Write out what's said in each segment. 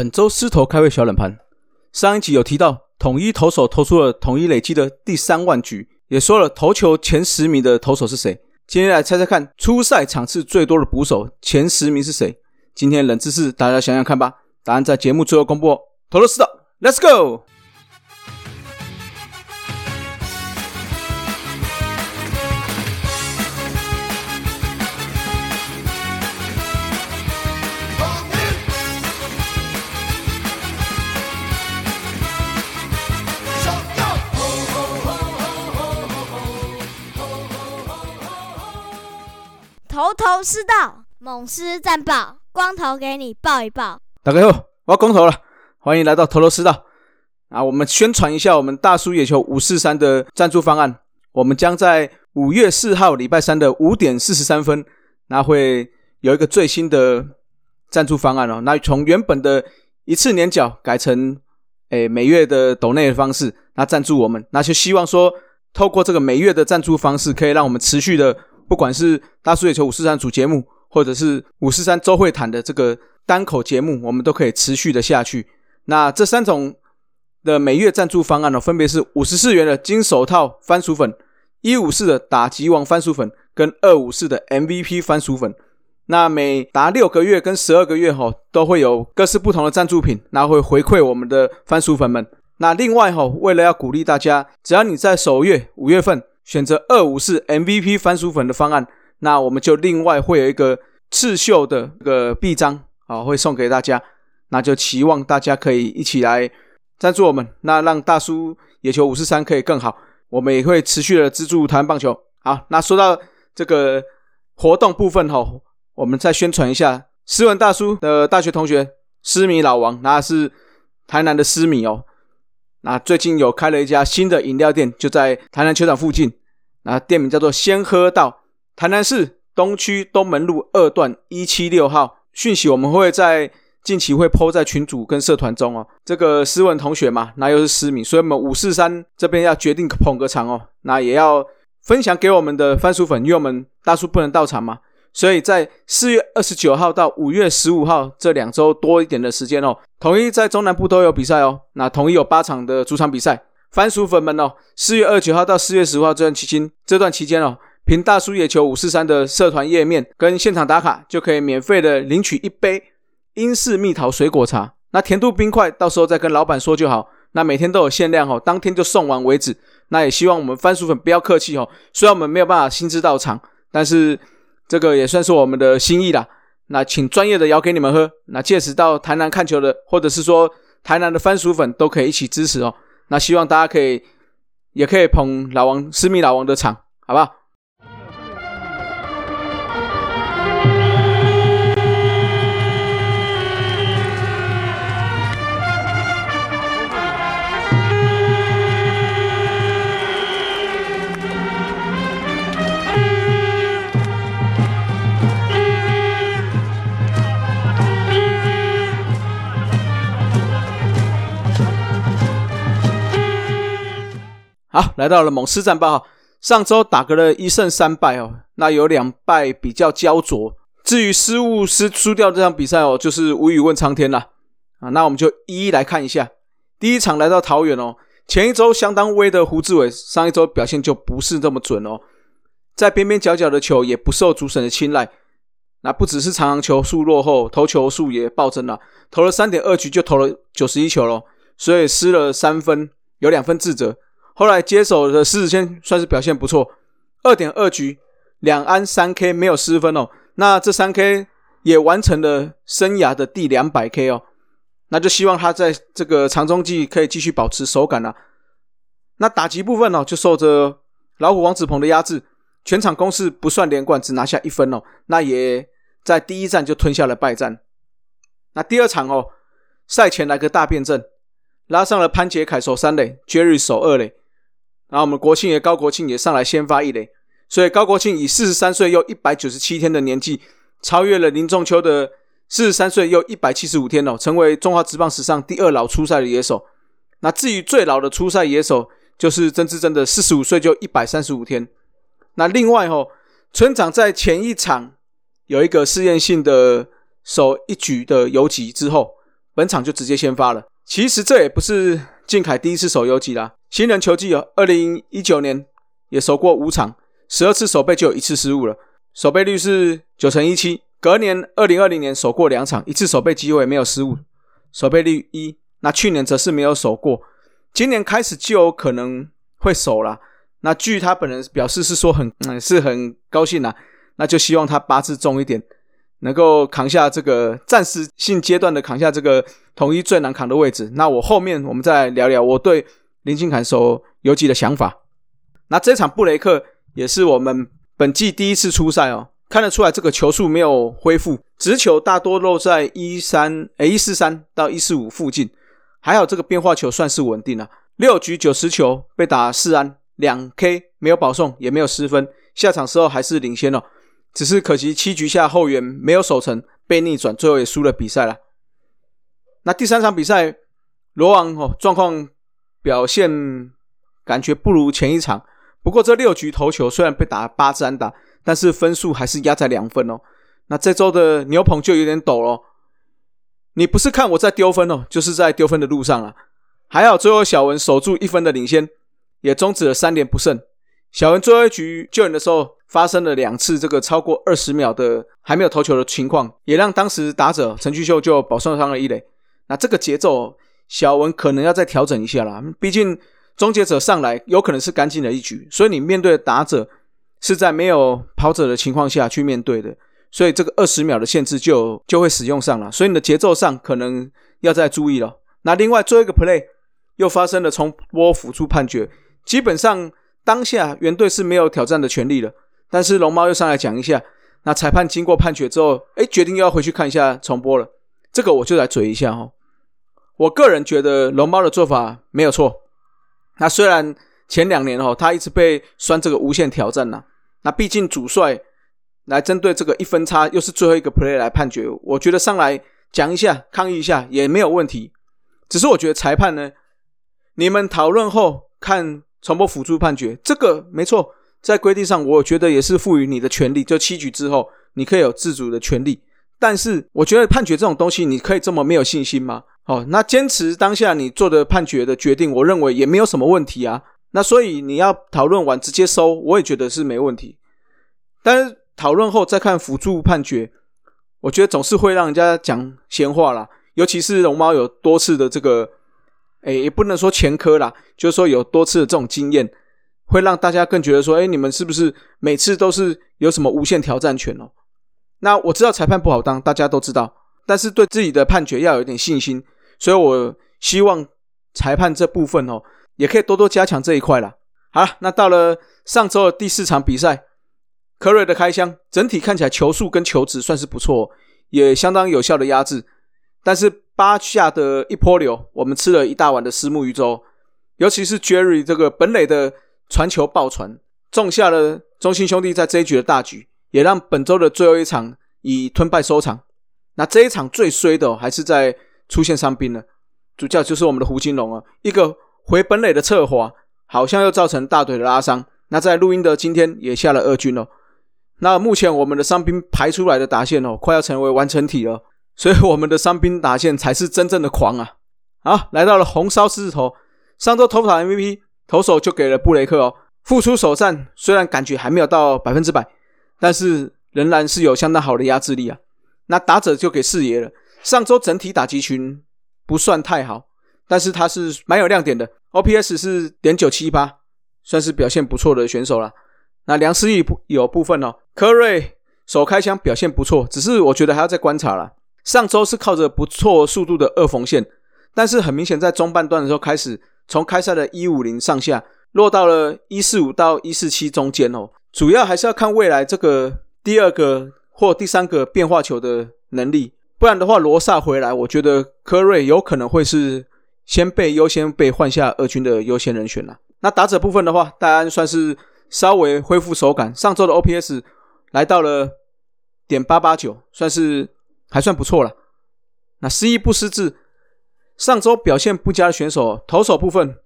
本周狮头开胃小冷盘，上一集有提到统一投手投出了统一累积的第三万局，也说了投球前十名的投手是谁。今天来猜猜看，初赛场次最多的捕手前十名是谁？今天冷知识，大家想想看吧。答案在节目最后公布。投了四道，Let's go。头头是道，猛狮战报，光头给你报一报。大家好，我要光头了，欢迎来到头头是道。啊，我们宣传一下我们大叔野球五四三的赞助方案。我们将在五月四号礼拜三的五点四十三分，那会有一个最新的赞助方案哦。那从原本的一次年缴改成诶每月的抖内的方式，那赞助我们，那就希望说透过这个每月的赞助方式，可以让我们持续的。不管是大叔野球五四三主节目，或者是五四三周会谈的这个单口节目，我们都可以持续的下去。那这三种的每月赞助方案呢，分别是五十四元的金手套番薯粉，一五四的打击王番薯粉，跟二五四的 MVP 番薯粉。那每达六个月跟十二个月哈，都会有各式不同的赞助品，那会回馈我们的番薯粉们。那另外哈，为了要鼓励大家，只要你在首月五月份。选择二五四 MVP 番薯粉的方案，那我们就另外会有一个刺绣的这个臂章啊，会送给大家。那就期望大家可以一起来赞助我们，那让大叔野球五四三可以更好。我们也会持续的资助台湾棒球。好，那说到这个活动部分哈，我们再宣传一下，斯文大叔的大学同学思米老王，那是台南的思米哦。那最近有开了一家新的饮料店，就在台南球场附近。那店名叫做“先喝到”，台南市东区东门路二段一七六号。讯息我们会在近期会抛在群组跟社团中哦。这个斯文同学嘛，那又是思敏，所以我们五四三这边要决定捧个场哦。那也要分享给我们的番薯粉，因为我们大叔不能到场嘛。所以在四月二十九号到五月十五号这两周多一点的时间哦，统一在中南部都有比赛哦。那统一有八场的主场比赛，番薯粉们哦，四月二十九号到四月十五号这段期间，这段期间哦，凭大叔野球五四三的社团页面跟现场打卡，就可以免费的领取一杯英式蜜桃水果茶。那甜度冰块到时候再跟老板说就好。那每天都有限量哦，当天就送完为止。那也希望我们番薯粉不要客气哦，虽然我们没有办法亲自到场，但是。这个也算是我们的心意啦。那请专业的摇给你们喝。那届时到台南看球的，或者是说台南的番薯粉，都可以一起支持哦。那希望大家可以，也可以捧老王私密老王的场，好不好？好，来到了猛狮战报。上周打个了一胜三败哦，那有两败比较焦灼。至于失误失输掉这场比赛哦，就是无语问苍天了啊。那我们就一一来看一下。第一场来到桃园哦，前一周相当威的胡志伟，上一周表现就不是这么准哦，在边边角角的球也不受主审的青睐。那不只是长长球数落后，投球数也暴增了，投了三点二局就投了九十一球了，所以失了三分，有两分自责。后来接手的狮子先算是表现不错，二点二局两安三 K 没有失分哦，那这三 K 也完成了生涯的第两百 K 哦，那就希望他在这个长中季可以继续保持手感了。那打击部分哦，就受着老虎王子鹏的压制，全场攻势不算连贯，只拿下一分哦，那也在第一战就吞下了败战。那第二场哦，赛前来个大变阵，拉上了潘杰凯守三垒，Jerry 守二垒。然后我们国庆爷高国庆也上来先发一垒，所以高国庆以四十三岁又一百九十七天的年纪，超越了林仲秋的四十三岁又一百七十五天哦，成为中华职棒史上第二老出赛的野手。那至于最老的出赛野手，就是曾志珍的四十五岁就一百三十五天。那另外哦，村长在前一场有一个试验性的守一局的游击之后，本场就直接先发了。其实这也不是靖凯第一次守游击啦，新人球季哦，二零一九年也守过五场，十二次守备就有一次失误了，守备率是九成一七。隔年二零二零年守过两场，一次守备机会没有失误，守备率一。那去年则是没有守过，今年开始就有可能会守了。那据他本人表示是说很嗯是很高兴啦，那就希望他八字重一点，能够扛下这个暂时性阶段的扛下这个统一最难扛的位置。那我后面我们再聊聊我对林金凯守游击的想法。那这场布雷克也是我们本季第一次出赛哦，看得出来这个球速没有恢复，直球大多落在一三诶一四三到一四五附近。还好这个变化球算是稳定了，六局九十球被打四安两 K，没有保送也没有失分，下场时候还是领先了，只是可惜七局下后援没有守成，被逆转，最后也输了比赛了。那第三场比赛，罗王哦状况表现感觉不如前一场，不过这六局投球虽然被打八支安打，但是分数还是压在两分哦。那这周的牛棚就有点抖了。你不是看我在丢分哦，就是在丢分的路上了。还好最后小文守住一分的领先，也终止了三连不胜。小文最后一局救人的时候，发生了两次这个超过二十秒的还没有投球的情况，也让当时打者陈俊秀就保送上了一垒。那这个节奏，小文可能要再调整一下啦。毕竟终结者上来有可能是干净的一局，所以你面对的打者是在没有跑者的情况下去面对的。所以这个二十秒的限制就就会使用上了，所以你的节奏上可能要再注意了。那另外做一个 play 又发生了重播辅助判决，基本上当下原队是没有挑战的权利了。但是龙猫又上来讲一下，那裁判经过判决之后，哎，决定又要回去看一下重播了。这个我就来嘴一下哈。我个人觉得龙猫的做法没有错。那虽然前两年哦，他一直被酸这个无限挑战呢，那毕竟主帅。来针对这个一分差，又是最后一个 play 来判决，我觉得上来讲一下抗议一下也没有问题。只是我觉得裁判呢，你们讨论后看重播辅助判决，这个没错，在规定上我觉得也是赋予你的权利，就七局之后你可以有自主的权利。但是我觉得判决这种东西，你可以这么没有信心吗？哦，那坚持当下你做的判决的决定，我认为也没有什么问题啊。那所以你要讨论完直接收，我也觉得是没问题。但是。讨论后再看辅助判决，我觉得总是会让人家讲闲话啦。尤其是龙猫有多次的这个，哎，也不能说前科啦，就是说有多次的这种经验，会让大家更觉得说，哎，你们是不是每次都是有什么无限挑战权哦？那我知道裁判不好当，大家都知道，但是对自己的判决要有点信心，所以我希望裁判这部分哦，也可以多多加强这一块啦。好了，那到了上周的第四场比赛。科瑞的开箱整体看起来球速跟球质算是不错，也相当有效的压制。但是八下的一波流，我们吃了一大碗的丝木鱼粥。尤其是 Jerry 这个本垒的传球爆传，种下了中心兄弟在这一局的大局，也让本周的最后一场以吞败收场。那这一场最衰的还是在出现伤兵了，主教就是我们的胡金龙啊，一个回本垒的侧滑，好像又造成大腿的拉伤。那在录音的今天也下了二军了。那目前我们的伤兵排出来的打线哦，快要成为完成体了，所以我们的伤兵打线才是真正的狂啊！好，来到了红烧狮子头，上周投法 MVP 投手就给了布雷克哦，复出首战虽然感觉还没有到百分之百，但是仍然是有相当好的压制力啊。那打者就给四爷了，上周整体打击群不算太好，但是他是蛮有亮点的，OPS 是点九七八，算是表现不错的选手了。那梁思义不有部分哦，科瑞首开枪表现不错，只是我觉得还要再观察了。上周是靠着不错速度的二缝线，但是很明显在中半段的时候开始，从开赛的一五零上下落到了一四五到一四七中间哦。主要还是要看未来这个第二个或第三个变化球的能力，不然的话罗萨回来，我觉得科瑞有可能会是先被优先被换下二军的优先人选了。那打者部分的话，戴安算是。稍微恢复手感，上周的 OPS 来到了点八八九，算是还算不错了。那失意不失智，上周表现不佳的选手，投手部分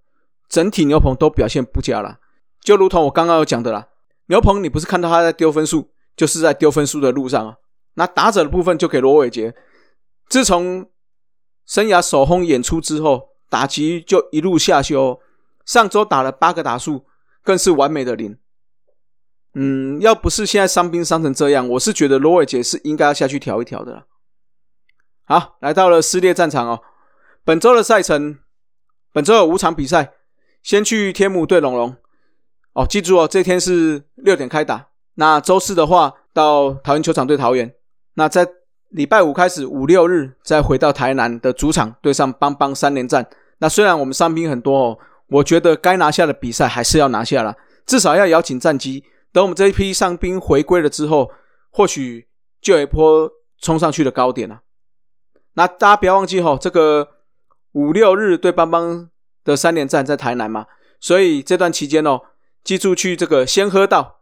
整体牛棚都表现不佳了。就如同我刚刚有讲的啦，牛棚你不是看到他在丢分数，就是在丢分数的路上啊。那打者的部分就给罗伟杰，自从生涯首轰演出之后，打击就一路下修。上周打了八个打数，更是完美的零。嗯，要不是现在伤兵伤成这样，我是觉得罗伟杰是应该要下去调一调的了。好，来到了撕裂战场哦。本周的赛程，本周有五场比赛，先去天母对龙龙。哦，记住哦，这天是六点开打。那周四的话，到桃园球场对桃园。那在礼拜五开始，五六日再回到台南的主场对上邦邦三连战。那虽然我们伤兵很多哦，我觉得该拿下的比赛还是要拿下了，至少要咬紧战机。等我们这一批伤兵回归了之后，或许就有一波冲上去的高点了。那大家不要忘记哦，这个五六日对邦邦的三连战在台南嘛，所以这段期间哦，记住去这个先喝到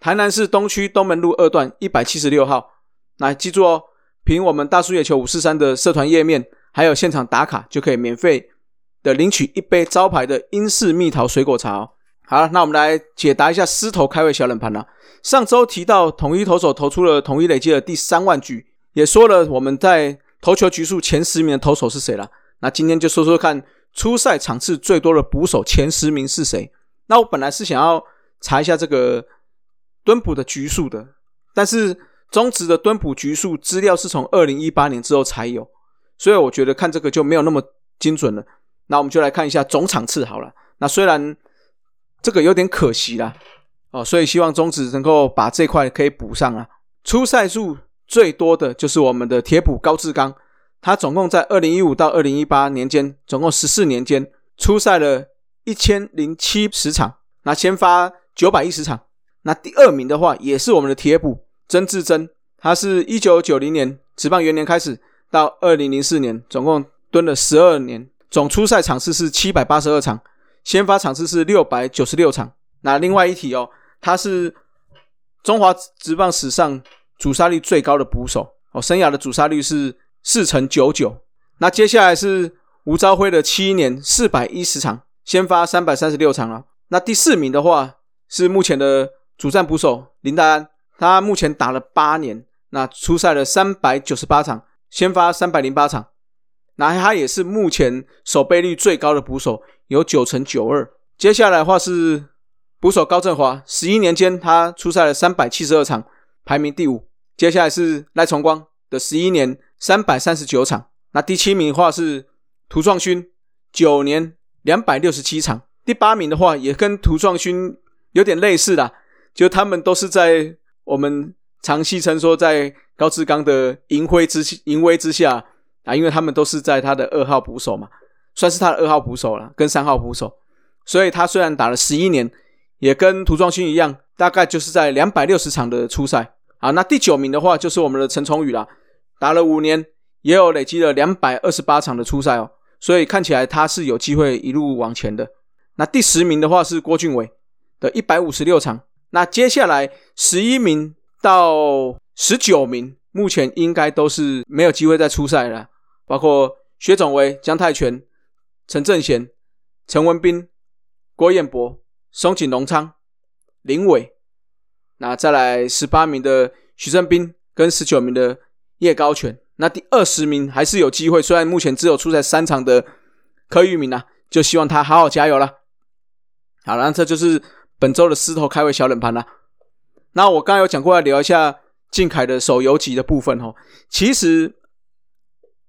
台南市东区东门路二段一百七十六号。来记住哦，凭我们大叔野球五四三的社团页面，还有现场打卡，就可以免费的领取一杯招牌的英式蜜桃水果茶哦。好了，那我们来解答一下狮头开胃小冷盘了。上周提到统一投手投出了统一累计的第三万局，也说了我们在投球局数前十名的投手是谁了。那今天就说说看，初赛场次最多的捕手前十名是谁？那我本来是想要查一下这个蹲捕的局数的，但是。中职的蹲捕局数资料是从二零一八年之后才有，所以我觉得看这个就没有那么精准了。那我们就来看一下总场次好了。那虽然这个有点可惜啦，哦，所以希望中职能够把这块可以补上啊。出赛数最多的就是我们的铁补高志刚，他总共在二零一五到二零一八年间，总共十四年间出赛了一千零七十场，那先发九百一十场。那第二名的话也是我们的铁补。曾志珍，他是一九九零年职棒元年开始，到二零零四年，总共蹲了十二年，总出赛场次是七百八十二场，先发场次是六百九十六场。那另外一题哦，他是中华职棒史上主杀率最高的捕手哦，生涯的主杀率是四成九九。那接下来是吴朝辉的七年四百一十场，先发三百三十六场了。那第四名的话是目前的主战捕手林黛安。他目前打了八年，那出赛了三百九十八场，先发三百零八场，那他也是目前守备率最高的捕手，有九成九二。接下来的话是捕手高振华，十一年间他出赛了三百七十二场，排名第五。接下来是赖崇光的十一年三百三十九场，那第七名的话是涂创勋，九年两百六十七场。第八名的话也跟涂创勋有点类似啦，就他们都是在。我们常戏称说，在高志刚的淫威之淫威之下啊，因为他们都是在他的二号捕手嘛，算是他的二号捕手了，跟三号捕手，所以他虽然打了十一年，也跟涂壮勋一样，大概就是在两百六十场的初赛啊。那第九名的话，就是我们的陈崇宇啦，打了五年，也有累积了两百二十八场的初赛哦，所以看起来他是有机会一路往前的。那第十名的话是郭俊伟的一百五十六场。那接下来十一名到十九名，目前应该都是没有机会再出赛了。包括薛总维、江泰全、陈正贤、陈文斌、郭彦博、松井隆昌、林伟。那再来十八名的徐正斌跟十九名的叶高全。那第二十名还是有机会，虽然目前只有出赛三场的柯玉明啊，就希望他好好加油了。好了，这就是。本周的狮头开胃小冷盘啦，那我刚刚有讲过要聊一下靖凯的手游级的部分哦。其实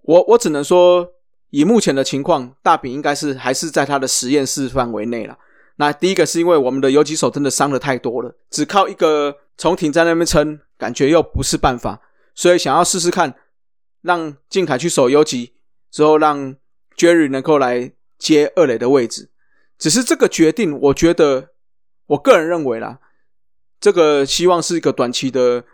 我我只能说，以目前的情况，大饼应该是还是在他的实验室范围内了。那第一个是因为我们的游击手真的伤的太多了，只靠一个从艇在那边撑，感觉又不是办法，所以想要试试看，让靖凯去守游击，之后让 Jerry 能够来接二垒的位置。只是这个决定，我觉得。我个人认为啦，这个希望是一个短期的、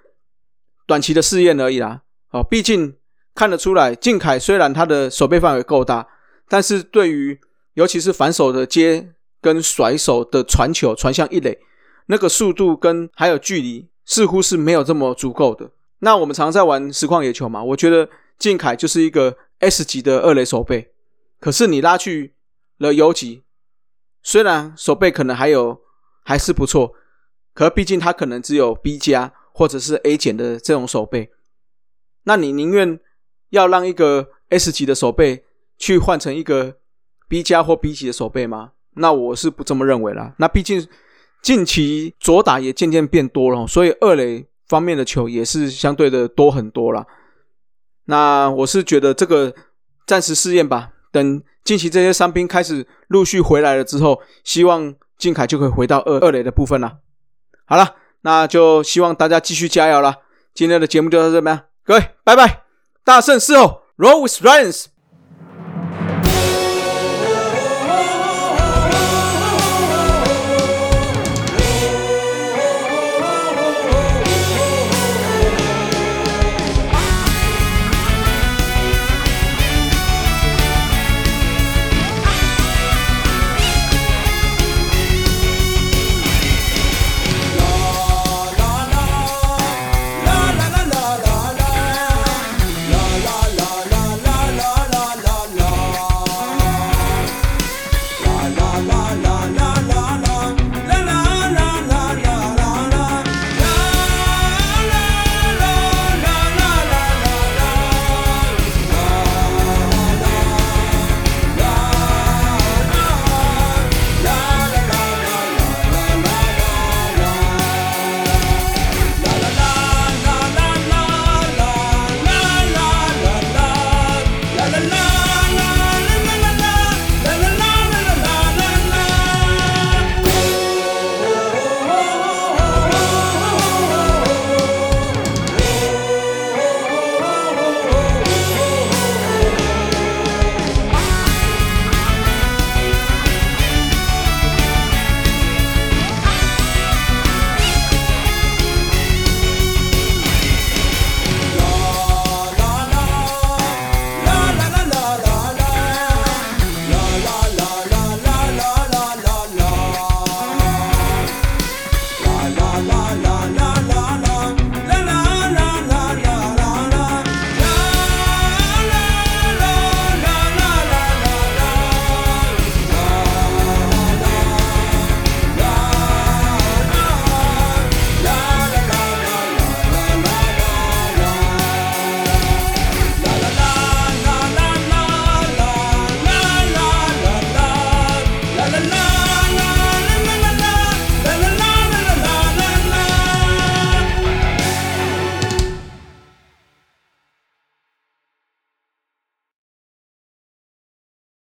短期的试验而已啦。哦，毕竟看得出来，靖凯虽然他的手背范围够大，但是对于尤其是反手的接跟甩手的传球传向一垒，那个速度跟还有距离似乎是没有这么足够的。那我们常在玩实况野球嘛，我觉得靖凯就是一个 S 级的二垒手背，可是你拉去了游击，虽然手背可能还有。还是不错，可毕竟他可能只有 B 加或者是 A 减的这种手背，那你宁愿要让一个 S 级的手背去换成一个 B 加或 B 级的手背吗？那我是不这么认为啦。那毕竟近期左打也渐渐变多了，所以二垒方面的球也是相对的多很多了。那我是觉得这个暂时试验吧，等近期这些伤兵开始陆续回来了之后，希望金凯就可以回到二二垒的部分了。好了，那就希望大家继续加油了。今天的节目就到这边，各位拜拜，大胜事后，Roll with Rams。